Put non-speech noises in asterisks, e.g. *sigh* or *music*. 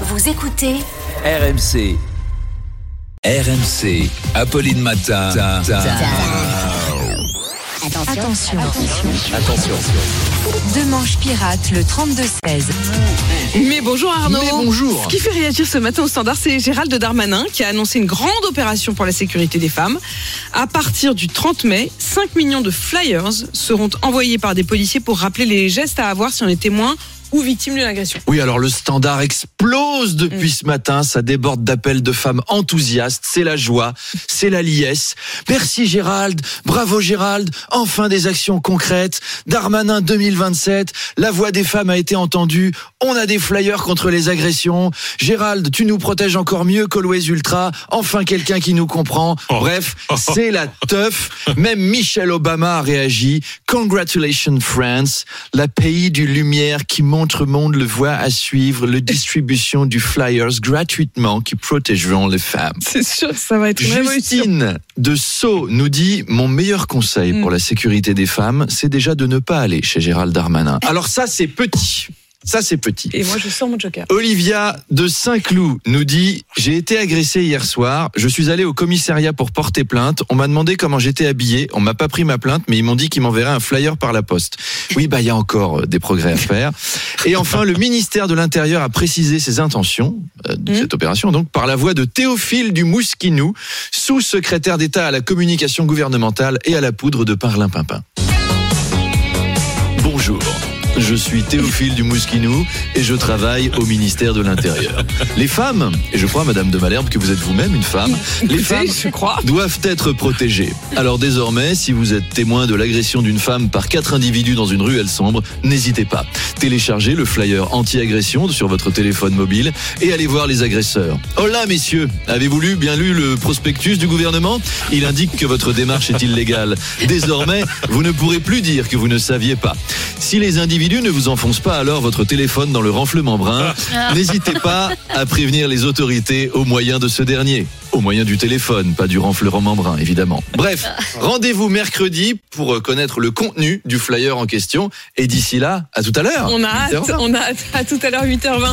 Vous écoutez RMC. RMC. Apolline Matin. Attention. Attention. Deux manches pirates, le 32-16. Mais bonjour Arnaud. Mais bonjour. Ce qui fait réagir ce matin au standard, c'est Gérald Darmanin qui a annoncé une grande opération pour la sécurité des femmes. À partir du 30 mai, 5 millions de flyers seront envoyés par des policiers pour rappeler les gestes à avoir si on est témoin ou victime d'une agression. Oui, alors le standard explose depuis ce matin. Ça déborde d'appels de femmes enthousiastes. C'est la joie, c'est la liesse. Merci Gérald, bravo Gérald. Enfin des actions concrètes. Darmanin 2027. La voix des femmes a été entendue. On a des flyers contre les agressions. Gérald, tu nous protèges encore mieux qu'Always Ultra. Enfin quelqu'un qui nous comprend. Bref, c'est la teuf. Même Michelle Obama a réagi. Congratulations France, la pays du lumière qui montre au monde le voie à suivre, le distribution du flyers gratuitement qui protégeront les femmes. C'est sûr, ça va être une. Justine de Sceaux nous dit mon meilleur conseil pour la sécurité des femmes, c'est déjà de ne pas aller chez Gérald Darmanin. Alors ça c'est petit. Ça c'est petit. Et moi, je sors mon joker. Olivia de Saint-Cloud nous dit J'ai été agressée hier soir. Je suis allée au commissariat pour porter plainte. On m'a demandé comment j'étais habillée. On m'a pas pris ma plainte, mais ils m'ont dit qu'ils m'enverraient un flyer par la poste. Oui, bah il y a encore euh, des progrès à faire. Et enfin, le ministère de l'Intérieur a précisé ses intentions euh, de Mhm. cette opération, donc par la voix de Théophile du Mousquinou, sous-secrétaire d'État à la communication gouvernementale et à la poudre de Parlimpinpin. Bonjour. Je suis Théophile du Mousquinou et je travaille au ministère de l'Intérieur. Les femmes, et je crois, Madame de Malherbe, que vous êtes vous-même une femme, *laughs* les femmes je crois. doivent être protégées. Alors désormais, si vous êtes témoin de l'agression d'une femme par quatre individus dans une ruelle sombre, n'hésitez pas. Téléchargez le flyer anti-agression sur votre téléphone mobile et allez voir les agresseurs. Oh là, messieurs, avez-vous lu, bien lu le prospectus du gouvernement? Il indique que votre démarche est illégale. Désormais, vous ne pourrez plus dire que vous ne saviez pas. Si les individus ne vous enfoncent pas alors votre téléphone dans le renflement brun, n'hésitez pas à prévenir les autorités au moyen de ce dernier. Au moyen du téléphone, pas du renflement brun, évidemment. Bref, rendez-vous mercredi pour euh, connaître le contenu du flyer en question. Et d'ici là, à tout à l'heure. On a hâte, 8h20. on a hâte. À tout à l'heure, 8h20.